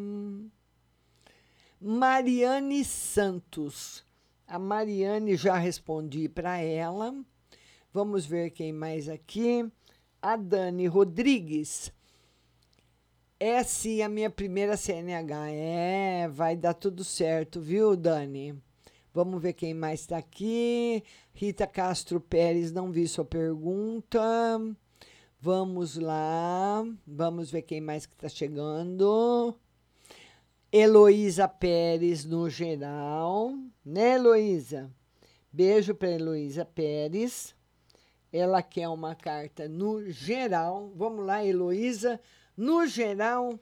Speaker 3: Mariane Santos. A Mariane já respondi para ela. Vamos ver quem mais aqui. A Dani Rodrigues. É sim a minha primeira CNH. É, vai dar tudo certo, viu, Dani? Vamos ver quem mais está aqui. Rita Castro Pérez, não vi sua pergunta. Vamos lá. Vamos ver quem mais que está chegando. Heloísa Pérez, no geral. Né, Heloísa? Beijo para Heloísa Pérez. Ela quer uma carta no geral. Vamos lá, Heloísa. No geral,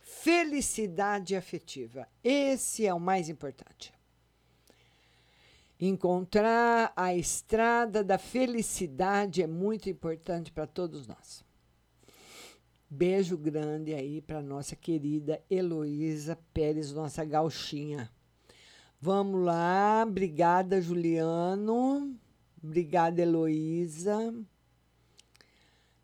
Speaker 3: felicidade afetiva. Esse é o mais importante. Encontrar a estrada da felicidade é muito importante para todos nós. Beijo grande aí para nossa querida Heloísa Pérez, nossa gauchinha. Vamos lá, obrigada Juliano, obrigada Heloísa.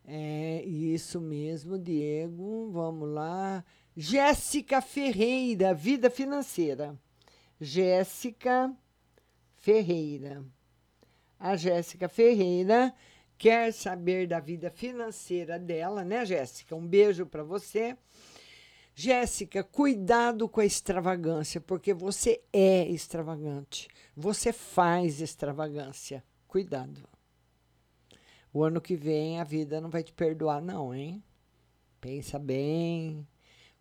Speaker 3: É isso mesmo, Diego. Vamos lá. Jéssica Ferreira, Vida Financeira. Jéssica Ferreira. A Jéssica Ferreira quer saber da vida financeira dela, né, Jéssica? Um beijo para você. Jéssica, cuidado com a extravagância, porque você é extravagante. Você faz extravagância. Cuidado. O ano que vem a vida não vai te perdoar, não, hein? Pensa bem.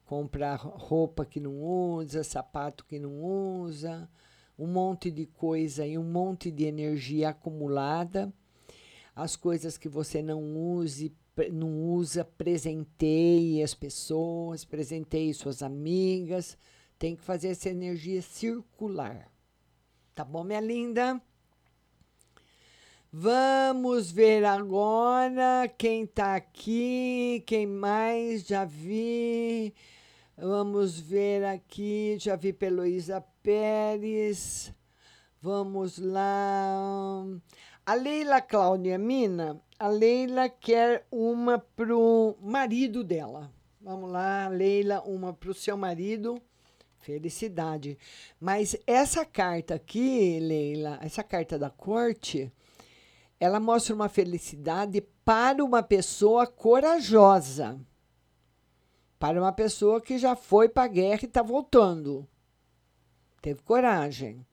Speaker 3: Comprar roupa que não usa, sapato que não usa, um monte de coisa e um monte de energia acumulada. As coisas que você não use, não usa, presenteie as pessoas, presenteie suas amigas. Tem que fazer essa energia circular. Tá bom, minha linda? Vamos ver agora quem está aqui, quem mais já vi. Vamos ver aqui, já vi pela Luísa Pérez. Vamos lá. A Leila Cláudia Mina, a Leila quer uma pro marido dela. Vamos lá, Leila, uma pro seu marido. Felicidade. Mas essa carta aqui, Leila, essa carta da corte, ela mostra uma felicidade para uma pessoa corajosa. Para uma pessoa que já foi para a guerra e está voltando. Teve coragem.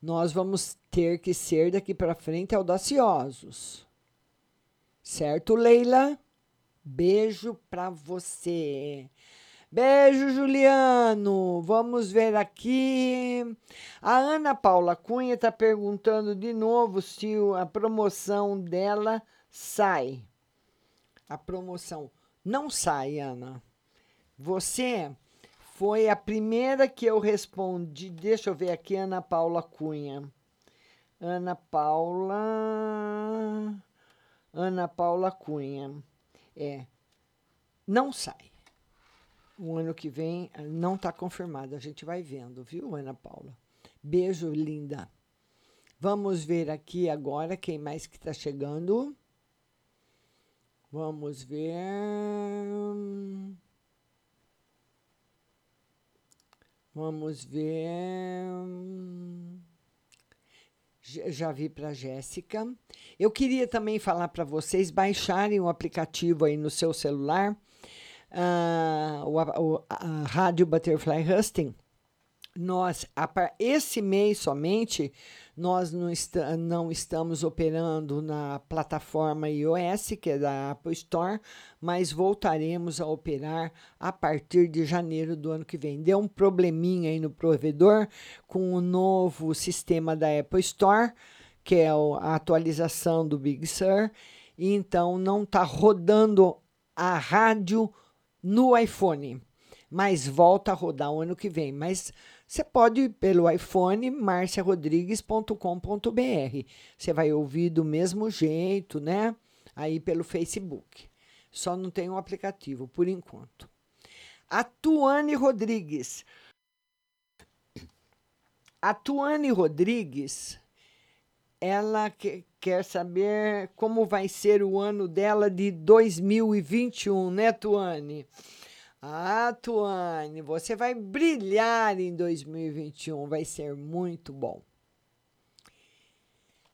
Speaker 3: Nós vamos ter que ser daqui para frente audaciosos. Certo, Leila? Beijo para você. Beijo, Juliano. Vamos ver aqui. A Ana Paula Cunha está perguntando de novo se a promoção dela sai. A promoção não sai, Ana. Você foi a primeira que eu respondi. Deixa eu ver aqui, Ana Paula Cunha. Ana Paula. Ana Paula Cunha. É. Não sai o ano que vem eh, não está confirmado. A gente vai vendo, viu, Ana Paula? Beijo, linda. Vamos ver aqui agora quem mais que está chegando. Vamos ver. Vamos ver. Já vi para Jéssica. Eu queria também falar para vocês baixarem o aplicativo aí no seu celular uh, o, a Rádio Butterfly Husting, nós, esse mês somente, nós não, não estamos operando na plataforma iOS, que é da Apple Store, mas voltaremos a operar a partir de janeiro do ano que vem. Deu um probleminha aí no provedor com o novo sistema da Apple Store, que é a atualização do Big Sur, e então não está rodando a rádio no iPhone, mas volta a rodar o ano que vem. Mas você pode ir pelo iPhone marciarodrigues.com.br. Você vai ouvir do mesmo jeito, né? Aí pelo Facebook. Só não tem um aplicativo por enquanto. A Tuane Rodrigues. A Tuane Rodrigues, ela que, quer saber como vai ser o ano dela de 2021, né, Tuane? Ah, Tuane, você vai brilhar em 2021, vai ser muito bom.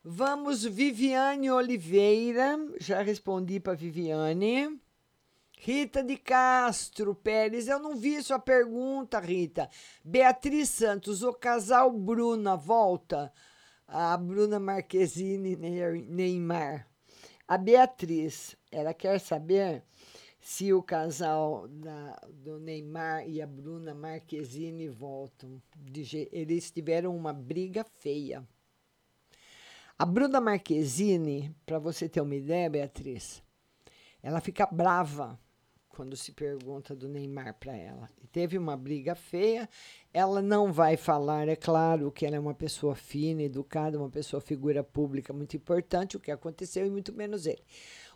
Speaker 3: Vamos, Viviane Oliveira, já respondi para Viviane. Rita de Castro Pérez, eu não vi sua pergunta, Rita. Beatriz Santos, o casal Bruna volta. A Bruna Marquezine Neymar. A Beatriz, ela quer saber se o casal da, do Neymar e a Bruna Marquezine voltam. Eles tiveram uma briga feia. A Bruna Marquezine, para você ter uma ideia, Beatriz, ela fica brava quando se pergunta do Neymar para ela. E teve uma briga feia. Ela não vai falar, é claro, que ela é uma pessoa fina, educada, uma pessoa figura pública muito importante, o que aconteceu e muito menos ele.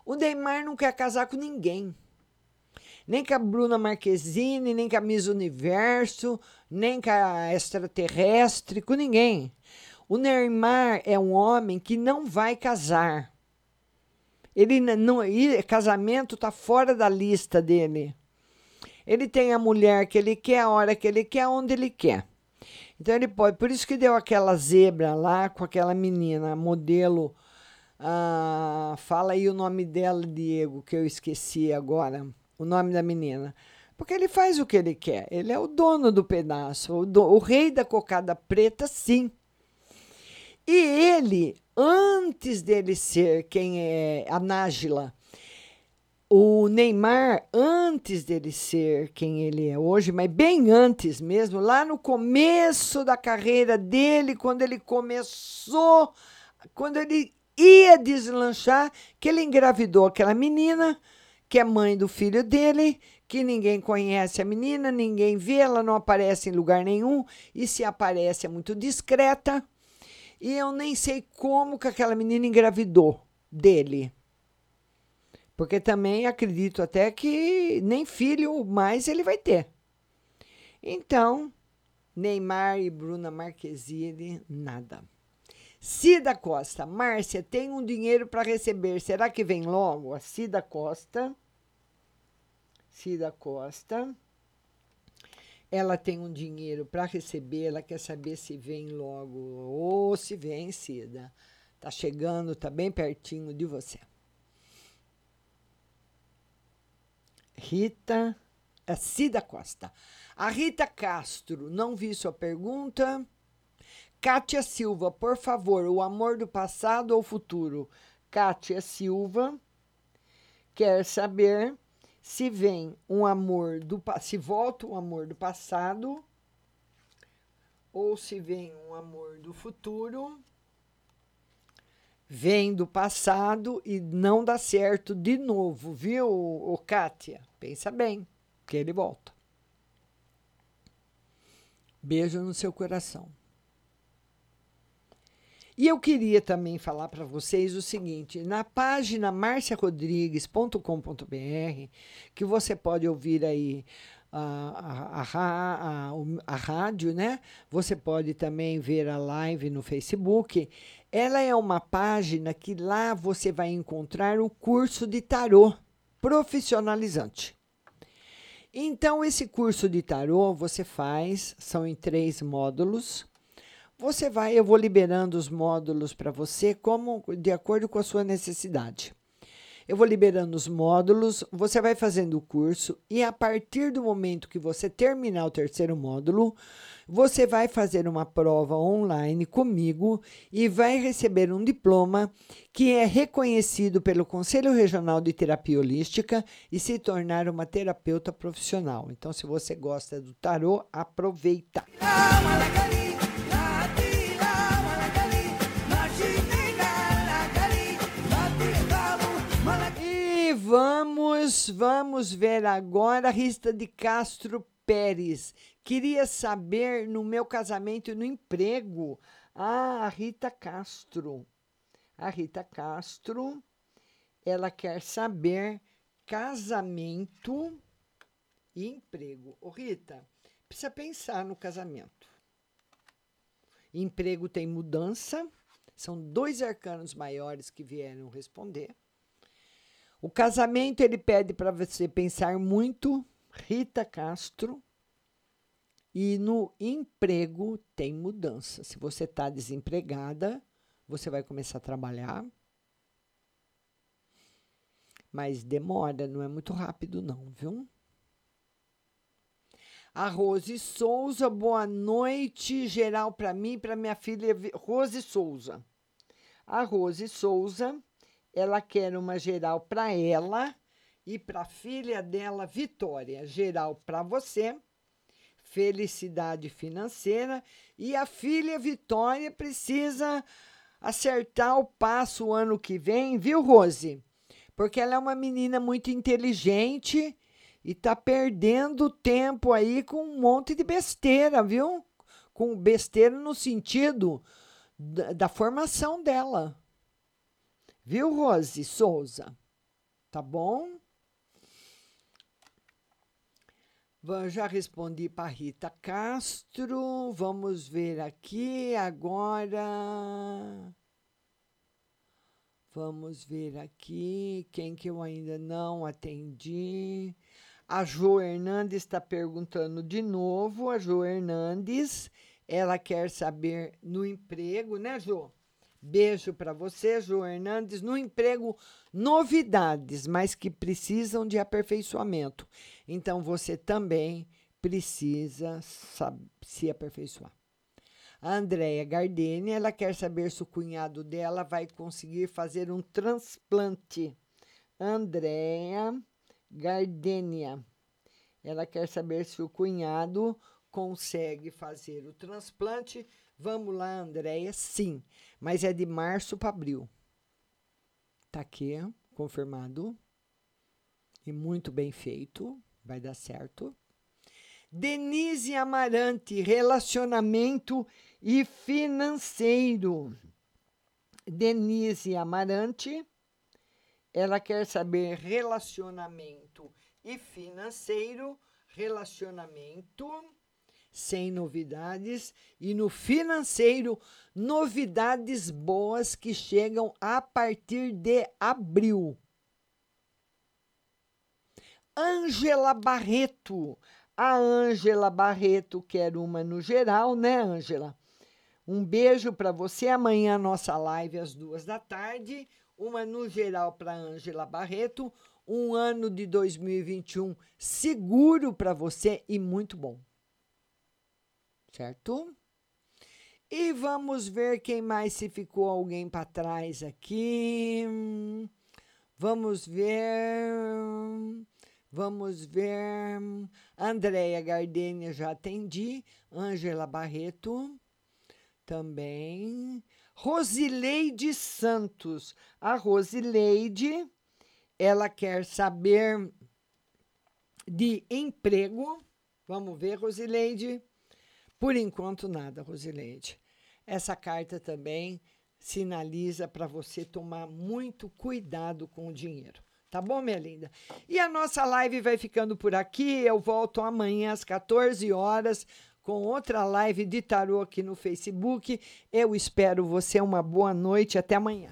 Speaker 3: O Neymar não quer casar com ninguém. Nem com a Bruna Marquezine, nem com a Miss Universo, nem com a extraterrestre, com ninguém. O Neymar é um homem que não vai casar. Ele não, casamento está fora da lista dele. Ele tem a mulher que ele quer, a hora que ele quer, onde ele quer. Então ele pode. Por isso que deu aquela zebra lá com aquela menina, modelo. Ah, fala aí o nome dela, Diego, que eu esqueci agora. O nome da menina. Porque ele faz o que ele quer. Ele é o dono do pedaço. O, do, o rei da cocada preta, sim. E ele antes dele ser quem é a Nájila, o Neymar, antes dele ser quem ele é hoje, mas bem antes mesmo, lá no começo da carreira dele, quando ele começou, quando ele ia deslanchar, que ele engravidou aquela menina, que é mãe do filho dele, que ninguém conhece a menina, ninguém vê, ela não aparece em lugar nenhum, e se aparece é muito discreta. E eu nem sei como que aquela menina engravidou dele. Porque também acredito até que nem filho mais ele vai ter. Então, Neymar e Bruna Marquezine, nada. Cida Costa, Márcia, tem um dinheiro para receber. Será que vem logo? A Cida Costa. Cida Costa ela tem um dinheiro para receber, ela quer saber se vem logo ou se vem, Cida. Tá chegando, tá bem pertinho de você. Rita, é Cida Costa. A Rita Castro, não vi sua pergunta. Kátia Silva, por favor, o amor do passado ou futuro? Kátia Silva quer saber se vem um amor do se volta um amor do passado ou se vem um amor do futuro, vem do passado e não dá certo de novo, viu, o Kátia? Pensa bem, que ele volta. Beijo no seu coração. E eu queria também falar para vocês o seguinte: na página marciarodrigues.com.br, que você pode ouvir aí a, a, a, a, rádio, né? Você pode também ver a live no Facebook. Ela é uma página que lá você vai encontrar o curso de tarô profissionalizante. Então, esse curso de tarô você faz, são em três módulos. Você vai, eu vou liberando os módulos para você como de acordo com a sua necessidade. Eu vou liberando os módulos, você vai fazendo o curso e a partir do momento que você terminar o terceiro módulo, você vai fazer uma prova online comigo e vai receber um diploma que é reconhecido pelo Conselho Regional de Terapia Holística e se tornar uma terapeuta profissional. Então, se você gosta do tarô, aproveita. Vamos, vamos ver agora a Rita de Castro Pérez. Queria saber no meu casamento e no emprego. Ah, a Rita Castro. A Rita Castro, ela quer saber casamento e emprego. Ô, Rita, precisa pensar no casamento. Emprego tem mudança. São dois arcanos maiores que vieram responder. O casamento ele pede para você pensar muito, Rita Castro. E no emprego tem mudança. Se você está desempregada, você vai começar a trabalhar. Mas demora, não é muito rápido, não, viu? A Rose Souza, boa noite geral para mim e para minha filha Rose Souza. A Rose Souza, ela quer uma geral para ela e para a filha dela, Vitória. Geral para você, felicidade financeira. E a filha Vitória precisa acertar o passo o ano que vem, viu, Rose? Porque ela é uma menina muito inteligente e tá perdendo tempo aí com um monte de besteira, viu? Com besteira no sentido da, da formação dela. Viu, Rose Souza? Tá bom? Já respondi para Rita Castro. Vamos ver aqui agora. Vamos ver aqui quem que eu ainda não atendi. A Jo Hernandes está perguntando de novo. A Jo Hernandes, ela quer saber no emprego, né, Jo? Beijo para você, Jo Hernandes. No emprego, novidades, mas que precisam de aperfeiçoamento. Então você também precisa se aperfeiçoar. A Andrea Gardeni, ela quer saber se o cunhado dela vai conseguir fazer um transplante. Andrea Gardenia. Ela quer saber se o cunhado consegue fazer o transplante. Vamos lá, Andréia. Sim, mas é de março para abril. Tá aqui, confirmado. E muito bem feito. Vai dar certo. Denise Amarante, relacionamento e financeiro. Denise Amarante, ela quer saber relacionamento e financeiro, relacionamento sem novidades e no financeiro novidades boas que chegam a partir de abril. Ângela Barreto. A Ângela Barreto quer uma no geral, né, Ângela? Um beijo para você. Amanhã nossa live às duas da tarde. Uma no geral para Ângela Barreto. Um ano de 2021 seguro para você e muito bom certo? E vamos ver quem mais se ficou alguém para trás aqui. Vamos ver. Vamos ver. Andréia Gardenia já atendi. Ângela Barreto também. Rosileide Santos. A Rosileide, ela quer saber de emprego. Vamos ver, Rosileide. Por enquanto, nada, Rosileide. Essa carta também sinaliza para você tomar muito cuidado com o dinheiro. Tá bom, minha linda? E a nossa live vai ficando por aqui. Eu volto amanhã às 14 horas com outra live de tarô aqui no Facebook. Eu espero você uma boa noite. Até amanhã.